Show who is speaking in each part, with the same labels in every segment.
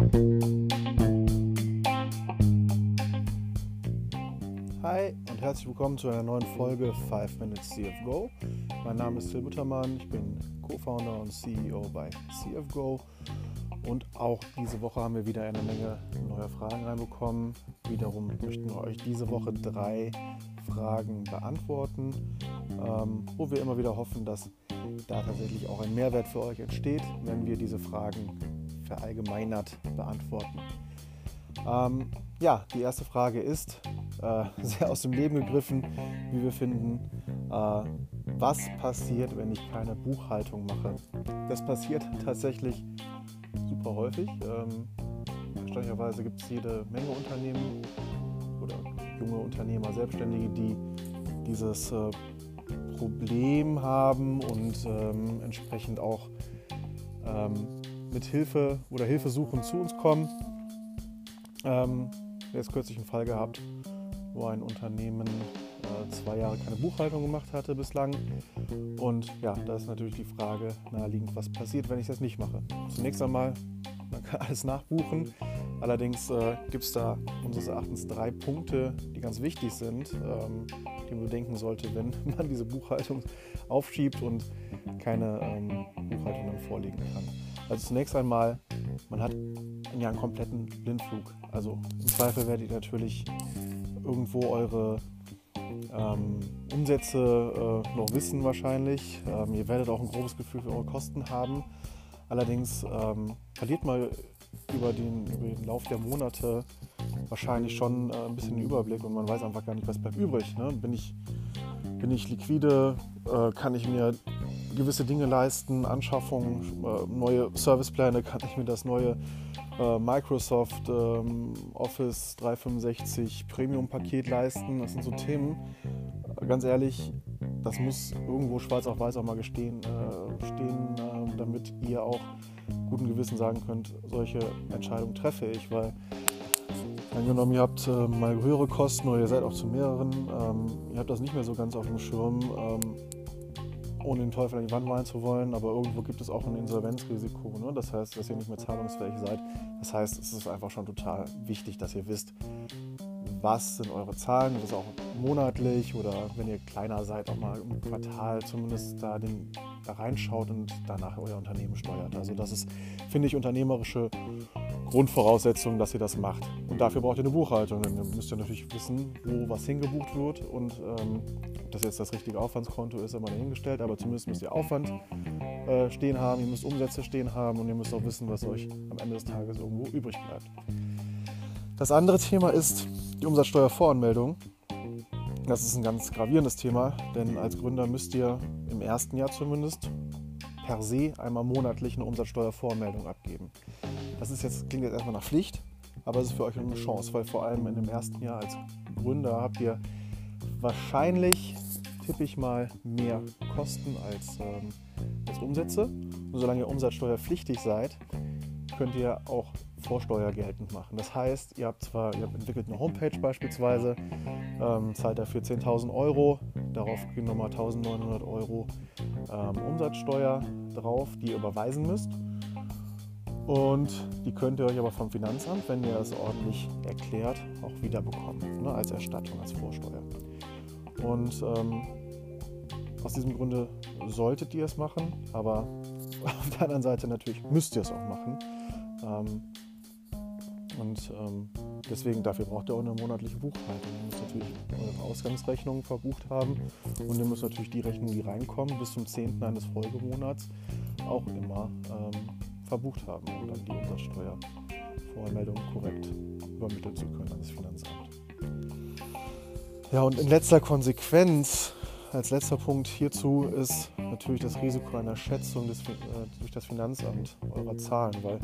Speaker 1: Hi und herzlich willkommen zu einer neuen Folge 5 Minutes CFGO. Mein Name ist Phil Buttermann, ich bin Co-Founder und CEO bei CFGO und auch diese Woche haben wir wieder eine Menge neuer Fragen reinbekommen. Wiederum möchten wir euch diese Woche drei Fragen beantworten, ähm, wo wir immer wieder hoffen, dass da tatsächlich auch ein Mehrwert für euch entsteht, wenn wir diese Fragen verallgemeinert beantworten. Ähm, ja, die erste Frage ist äh, sehr aus dem Leben gegriffen, wie wir finden. Äh, was passiert, wenn ich keine Buchhaltung mache? Das passiert tatsächlich super häufig. Ähm, erstaunlicherweise gibt es jede Menge Unternehmen oder junge Unternehmer, Selbstständige, die dieses äh, Problem haben und ähm, entsprechend auch ähm, mit Hilfe oder Hilfesuchen zu uns kommen. Ähm, jetzt kürzlich einen Fall gehabt, wo ein Unternehmen äh, zwei Jahre keine Buchhaltung gemacht hatte bislang. Und ja, da ist natürlich die Frage naheliegend, was passiert, wenn ich das nicht mache. Zunächst einmal, man kann alles nachbuchen. Allerdings äh, gibt es da unseres Erachtens drei Punkte, die ganz wichtig sind, ähm, die man bedenken sollte, wenn man diese Buchhaltung aufschiebt und keine ähm, Buchhaltung dann vorlegen kann. Also zunächst einmal, man hat ja einen kompletten Blindflug. Also im Zweifel werdet ihr natürlich irgendwo eure ähm, Umsätze äh, noch wissen wahrscheinlich. Ähm, ihr werdet auch ein grobes Gefühl für eure Kosten haben. Allerdings ähm, verliert mal über den, über den Lauf der Monate wahrscheinlich schon äh, ein bisschen den Überblick und man weiß einfach gar nicht, was bleibt übrig. Ne? Bin, ich, bin ich liquide? Äh, kann ich mir gewisse Dinge leisten? Anschaffungen, äh, neue Servicepläne? Kann ich mir das neue äh, Microsoft ähm, Office 365 Premium-Paket leisten? Das sind so Themen. Äh, ganz ehrlich, das muss irgendwo schwarz auf weiß auch mal gestehen, stehen, damit ihr auch guten Gewissen sagen könnt, solche Entscheidungen treffe ich, weil Angenommen, ihr habt äh, mal höhere Kosten oder ihr seid auch zu mehreren, ähm, ihr habt das nicht mehr so ganz auf dem Schirm, ähm, ohne den Teufel an die Wand malen zu wollen, aber irgendwo gibt es auch ein Insolvenzrisiko. Ne? Das heißt, dass ihr nicht mehr zahlungsfähig seid. Das heißt, es ist einfach schon total wichtig, dass ihr wisst, was sind eure Zahlen, das ist auch monatlich oder wenn ihr kleiner seid, auch mal im Quartal zumindest da, den, da reinschaut und danach euer Unternehmen steuert. Also das ist, finde ich, unternehmerische Grundvoraussetzung, dass ihr das macht. Und dafür braucht ihr eine Buchhaltung. Dann müsst ihr natürlich wissen, wo was hingebucht wird und ähm, ob das jetzt das richtige Aufwandskonto ist, immer dahingestellt, aber zumindest müsst ihr Aufwand äh, stehen haben, ihr müsst Umsätze stehen haben und ihr müsst auch wissen, was euch am Ende des Tages irgendwo übrig bleibt. Das andere Thema ist die Umsatzsteuervoranmeldung. Das ist ein ganz gravierendes Thema, denn als Gründer müsst ihr im ersten Jahr zumindest per se einmal monatlich eine Umsatzsteuervoranmeldung abgeben. Das ist jetzt, klingt jetzt erstmal nach Pflicht, aber es ist für euch eine Chance, weil vor allem in dem ersten Jahr als Gründer habt ihr wahrscheinlich, tippe ich mal, mehr Kosten als, ähm, als Umsätze. Und solange ihr umsatzsteuerpflichtig seid, könnt ihr auch Vorsteuer geltend machen. Das heißt, ihr habt zwar, ihr habt entwickelt eine Homepage beispielsweise, ähm, zahlt dafür 10.000 Euro, darauf gehen nochmal 1.900 Euro ähm, Umsatzsteuer drauf, die ihr überweisen müsst. Und die könnt ihr euch aber vom Finanzamt, wenn ihr das ordentlich erklärt, auch wieder bekommen, ne, als Erstattung, als Vorsteuer. Und ähm, aus diesem Grunde solltet ihr es machen, aber auf der anderen Seite natürlich müsst ihr es auch machen. Ähm, und ähm, deswegen, dafür braucht ihr auch eine monatliche Buchhaltung. Ihr müsst natürlich eure Ausgangsrechnungen verbucht haben und ihr müsst natürlich die Rechnungen, die reinkommen, bis zum 10. eines Folgemonats auch immer ähm, verbucht haben, um dann die Umsatzsteuervoranmeldung korrekt übermitteln zu können an das Finanzamt. Ja, und in letzter Konsequenz, als letzter Punkt hierzu, ist natürlich das Risiko einer Schätzung des, äh, durch das Finanzamt eurer Zahlen, weil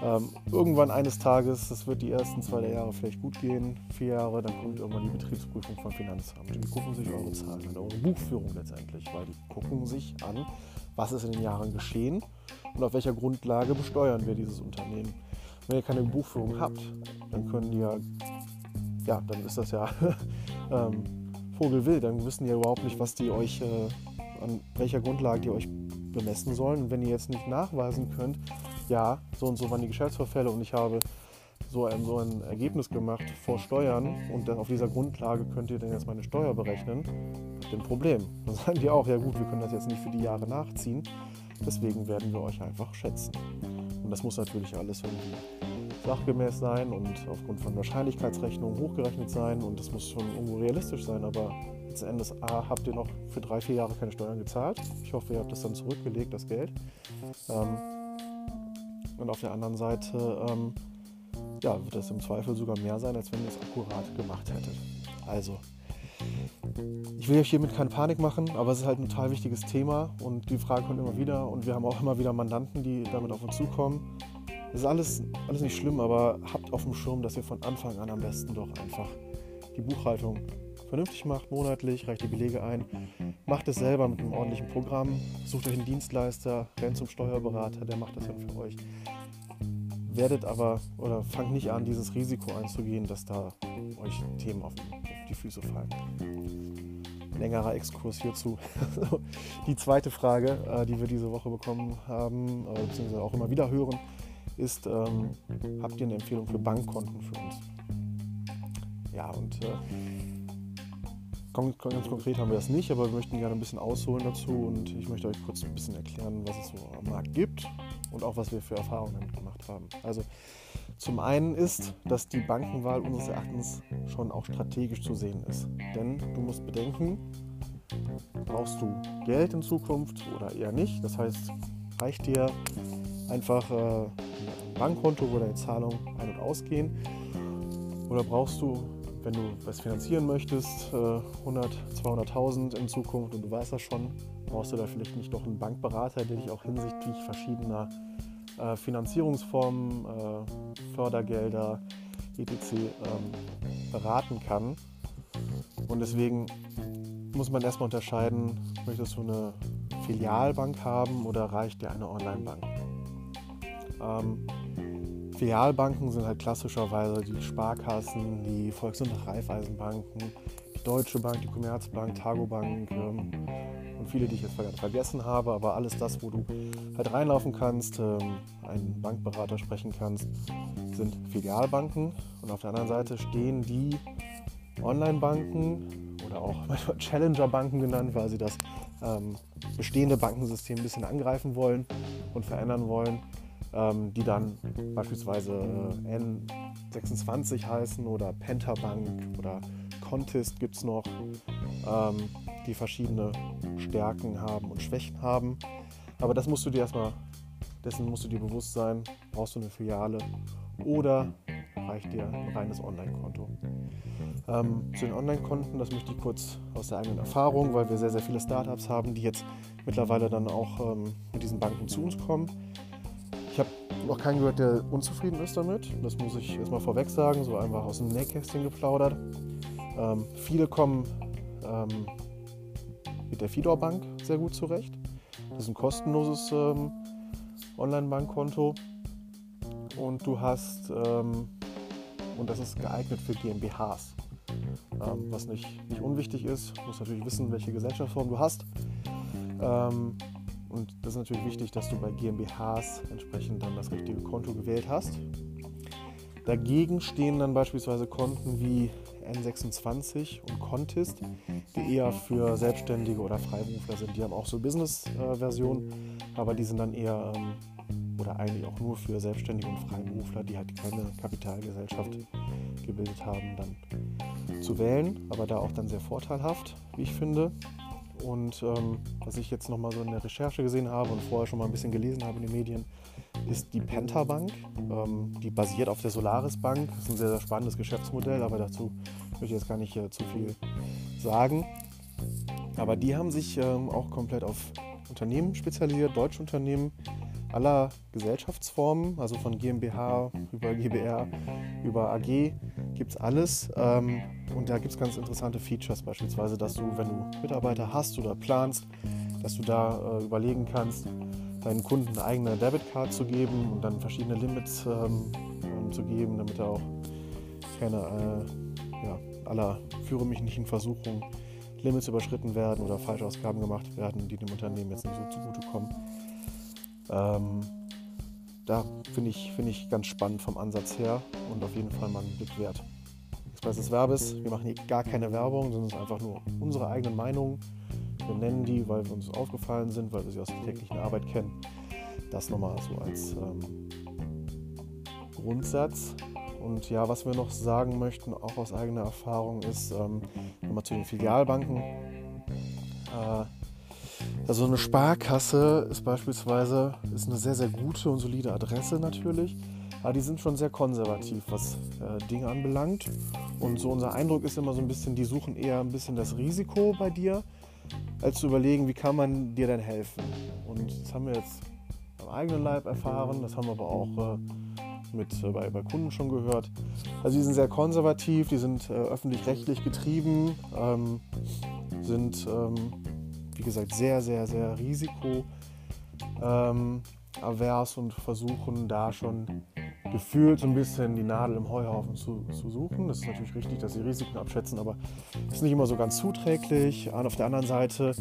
Speaker 1: ähm, irgendwann eines Tages, das wird die ersten zwei Jahre vielleicht gut gehen, vier Jahre, dann kommt irgendwann die Betriebsprüfung vom Finanzamt. Die gucken sich eure Zahlen an, eure Buchführung letztendlich, weil die gucken sich an, was ist in den Jahren geschehen und auf welcher Grundlage besteuern wir dieses Unternehmen. Wenn ihr keine Buchführung habt, dann können die ja, ja, dann ist das ja ähm, Vogelwild, dann wissen die ja überhaupt nicht, was die euch, äh, an welcher Grundlage die euch bemessen sollen. Und wenn ihr jetzt nicht nachweisen könnt, ja, so und so waren die Geschäftsvorfälle und ich habe so ein, so ein Ergebnis gemacht vor Steuern und dann auf dieser Grundlage könnt ihr dann jetzt meine Steuer berechnen, habt ihr ein Problem. Dann sagen die auch, ja gut, wir können das jetzt nicht für die Jahre nachziehen, deswegen werden wir euch einfach schätzen. Und das muss natürlich alles irgendwie sachgemäß sein und aufgrund von Wahrscheinlichkeitsrechnungen hochgerechnet sein und das muss schon irgendwo realistisch sein, aber letzten Endes A, habt ihr noch für drei, vier Jahre keine Steuern gezahlt. Ich hoffe, ihr habt das dann zurückgelegt, das Geld. Ähm, und auf der anderen Seite ähm, ja, wird das im Zweifel sogar mehr sein, als wenn ihr es akkurat gemacht hättet. Also, ich will euch hiermit keine Panik machen, aber es ist halt ein total wichtiges Thema und die Frage kommt immer wieder und wir haben auch immer wieder Mandanten, die damit auf uns zukommen. Das ist alles, alles nicht schlimm, aber habt auf dem Schirm, dass ihr von Anfang an am besten doch einfach die Buchhaltung vernünftig macht, monatlich, reicht die Belege ein, macht es selber mit einem ordentlichen Programm, sucht euch einen Dienstleister, rennt zum Steuerberater, der macht das dann für euch werdet aber oder fangt nicht an, dieses Risiko einzugehen, dass da euch Themen auf, die Füße fallen. Längerer Exkurs hierzu. die zweite Frage, äh, die wir diese Woche bekommen haben, äh, beziehungsweise auch immer wieder hören, ist, ähm, habt ihr eine Empfehlung für Bankkonten für uns? Ja, und äh, ganz konkret haben wir das nicht, aber wir möchten gerne ein bisschen ausholen dazu und ich möchte euch kurz ein bisschen erklären, was es so am Markt gibt und auch was wir für Erfahrungen damit gemacht haben. Also zum einen ist, dass die Bankenwahl unseres Erachtens schon auch strategisch zu sehen ist. Denn du musst bedenken, brauchst du Geld in Zukunft oder eher nicht. Das heißt, reicht dir einfach äh, ein Bankkonto, wo deine Zahlungen ein- und ausgehen. Oder brauchst du, wenn du was finanzieren möchtest, äh, 100, 200.000 in Zukunft und du weißt das schon, brauchst du da vielleicht nicht doch einen Bankberater, der dich auch hinsichtlich verschiedener äh, Finanzierungsformen, äh, Fördergelder, etc. Ähm, beraten kann. Und deswegen muss man erstmal unterscheiden, möchtest du eine Filialbank haben oder reicht dir eine Onlinebank? Ähm, Filialbanken sind halt klassischerweise die Sparkassen, die Volks- und Raiffeisenbanken, die Deutsche Bank, die Commerzbank, Targobank, ähm, und viele, die ich jetzt vergessen habe, aber alles das, wo du halt reinlaufen kannst, ähm, einen Bankberater sprechen kannst, sind Filialbanken. Und auf der anderen Seite stehen die Online-Banken oder auch Challenger-Banken genannt, weil sie das ähm, bestehende Bankensystem ein bisschen angreifen wollen und verändern wollen, ähm, die dann beispielsweise äh, N26 heißen oder Pentabank oder Contest gibt es noch. Ähm, die verschiedene Stärken haben und Schwächen haben. Aber das musst du dir erstmal, dessen musst du dir bewusst sein, brauchst du eine Filiale oder reicht dir ein reines Online-Konto. Ähm, zu den Online-Konten, das möchte ich kurz aus der eigenen Erfahrung, weil wir sehr, sehr viele Startups haben, die jetzt mittlerweile dann auch ähm, mit diesen Banken zu uns kommen. Ich habe noch keinen gehört, der unzufrieden ist damit. Das muss ich erstmal vorweg sagen, so einfach aus dem Nähkästchen geplaudert. Ähm, viele kommen ähm, mit der Fidor Bank sehr gut zurecht. Das ist ein kostenloses ähm, Online-Bankkonto und du hast, ähm, und das ist geeignet für GmbHs, ähm, was nicht, nicht unwichtig ist. Du musst natürlich wissen, welche Gesellschaftsform du hast. Ähm, und das ist natürlich wichtig, dass du bei GmbHs entsprechend dann das richtige Konto gewählt hast. Dagegen stehen dann beispielsweise Konten wie N26 und Contist, die eher für Selbstständige oder Freiberufler sind. Die haben auch so Business-Versionen, aber die sind dann eher ähm, oder eigentlich auch nur für Selbstständige und Freiberufler, die halt keine Kapitalgesellschaft gebildet haben, dann zu wählen, aber da auch dann sehr vorteilhaft, wie ich finde. Und ähm, was ich jetzt nochmal so in der Recherche gesehen habe und vorher schon mal ein bisschen gelesen habe in den Medien, ist die Pentabank. Ähm, die basiert auf der Solaris Bank. Das ist ein sehr, sehr spannendes Geschäftsmodell, aber dazu möchte ich jetzt gar nicht äh, zu viel sagen. Aber die haben sich ähm, auch komplett auf Unternehmen spezialisiert, deutsche Unternehmen aller Gesellschaftsformen, also von GmbH über GbR über AG gibt es alles. Ähm, und da gibt es ganz interessante Features, beispielsweise, dass du, wenn du Mitarbeiter hast oder planst, dass du da äh, überlegen kannst, deinen Kunden eine eigene Debitcard zu geben und dann verschiedene Limits ähm, ähm, zu geben, damit er auch keine äh, ja, aller führe mich nicht in Versuchung, Limits überschritten werden oder Falschausgaben gemacht werden, die dem Unternehmen jetzt nicht so zugutekommen. Ähm, da finde ich, find ich ganz spannend vom Ansatz her und auf jeden Fall mal einen Blick wert. Express des Werbes, wir machen hier gar keine Werbung, sondern es ist einfach nur unsere eigenen Meinungen. Wir nennen die, weil wir uns aufgefallen sind, weil wir sie aus der täglichen Arbeit kennen. Das nochmal so als ähm, Grundsatz. Und ja, was wir noch sagen möchten, auch aus eigener Erfahrung, ist ähm, nochmal zu den Filialbanken. Äh, also eine Sparkasse ist beispielsweise ist eine sehr, sehr gute und solide Adresse natürlich, aber die sind schon sehr konservativ, was äh, Dinge anbelangt. Und so unser Eindruck ist immer so ein bisschen, die suchen eher ein bisschen das Risiko bei dir, als zu überlegen, wie kann man dir denn helfen. Und das haben wir jetzt am eigenen Leib erfahren, das haben wir aber auch äh, mit, äh, bei, bei, Kunden schon gehört. Also die sind sehr konservativ, die sind äh, öffentlich-rechtlich getrieben, ähm, sind ähm, wie gesagt, sehr, sehr, sehr risikoavers ähm, und versuchen da schon gefühlt so ein bisschen die Nadel im Heuhaufen zu, zu, suchen. Das ist natürlich richtig, dass sie Risiken abschätzen, aber das ist nicht immer so ganz zuträglich. Und auf der anderen Seite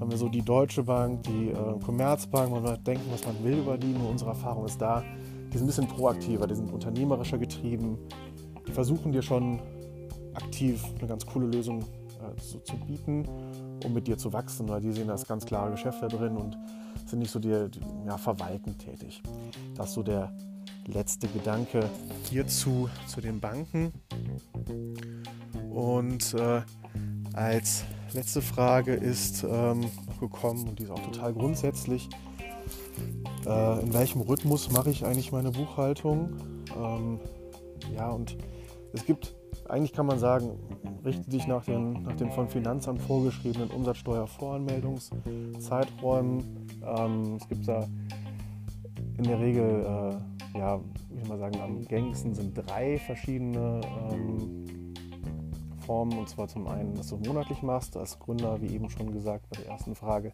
Speaker 1: haben wir so die Deutsche Bank, die äh, Commerzbank, man kann denken, was man will über die, nur unsere Erfahrung ist da, die sind ein bisschen proaktiver, die sind unternehmerischer getrieben, die versuchen dir schon aktiv eine ganz coole Lösung äh, zu, zu bieten um mit dir zu wachsen, weil die sehen das ganz klare Geschäft da drin und sind nicht so dir ja, verwaltend tätig. Das ist so der letzte Gedanke hierzu zu den Banken. Und äh, als letzte Frage ist ähm, gekommen, und die ist auch total grundsätzlich, äh, in welchem Rhythmus mache ich eigentlich meine Buchhaltung? Ähm, ja, und es gibt, eigentlich kann man sagen, richtet sich nach den, nach den von Finanzamt vorgeschriebenen Umsatzsteuervoranmeldungszeiträumen. Ähm, es gibt da in der Regel, äh, ja, wie soll man sagen, am gängigsten sind drei verschiedene ähm, Formen. Und zwar zum einen, dass du monatlich machst. Als Gründer, wie eben schon gesagt bei der ersten Frage,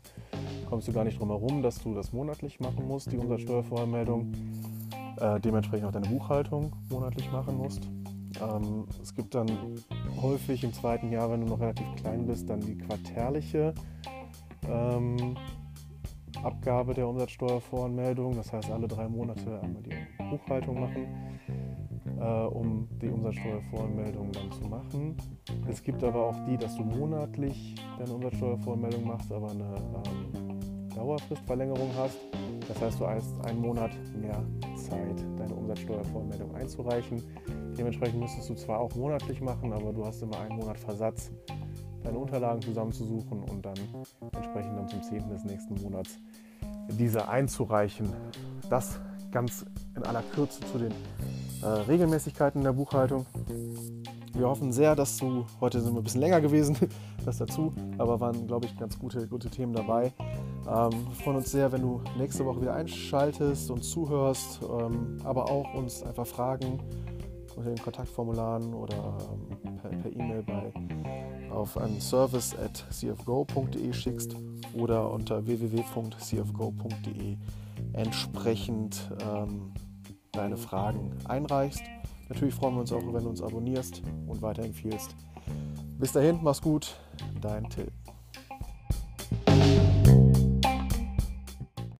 Speaker 1: kommst du gar nicht drum herum, dass du das monatlich machen musst, die Umsatzsteuervoranmeldung. Äh, dementsprechend auch deine Buchhaltung monatlich machen musst. Ähm, es gibt dann häufig im zweiten Jahr, wenn du noch relativ klein bist, dann die quartärliche ähm, Abgabe der Umsatzsteuervoranmeldung. Das heißt, alle drei Monate einmal die Buchhaltung machen, äh, um die Umsatzsteuervoranmeldung dann zu machen. Es gibt aber auch die, dass du monatlich deine Umsatzsteuervoranmeldung machst, aber eine ähm, Dauerfristverlängerung hast. Das heißt, du hast einen Monat mehr Zeit, deine Umsatzsteuervoranmeldung einzureichen. Dementsprechend müsstest du zwar auch monatlich machen, aber du hast immer einen Monat Versatz, deine Unterlagen zusammenzusuchen und dann entsprechend dann zum 10. des nächsten Monats diese einzureichen. Das ganz in aller Kürze zu den äh, Regelmäßigkeiten der Buchhaltung. Wir hoffen sehr, dass du, heute sind wir ein bisschen länger gewesen, das dazu, aber waren, glaube ich, ganz gute, gute Themen dabei. Ähm, wir freuen uns sehr, wenn du nächste Woche wieder einschaltest und zuhörst, ähm, aber auch uns einfach Fragen unter den Kontaktformularen oder ähm, per, per E-Mail bei auf an service at cfgo.de schickst oder unter www.cfgo.de entsprechend ähm, deine Fragen einreichst. Natürlich freuen wir uns auch, wenn du uns abonnierst und weiterempfiehlst. Bis dahin, mach's gut, dein Till.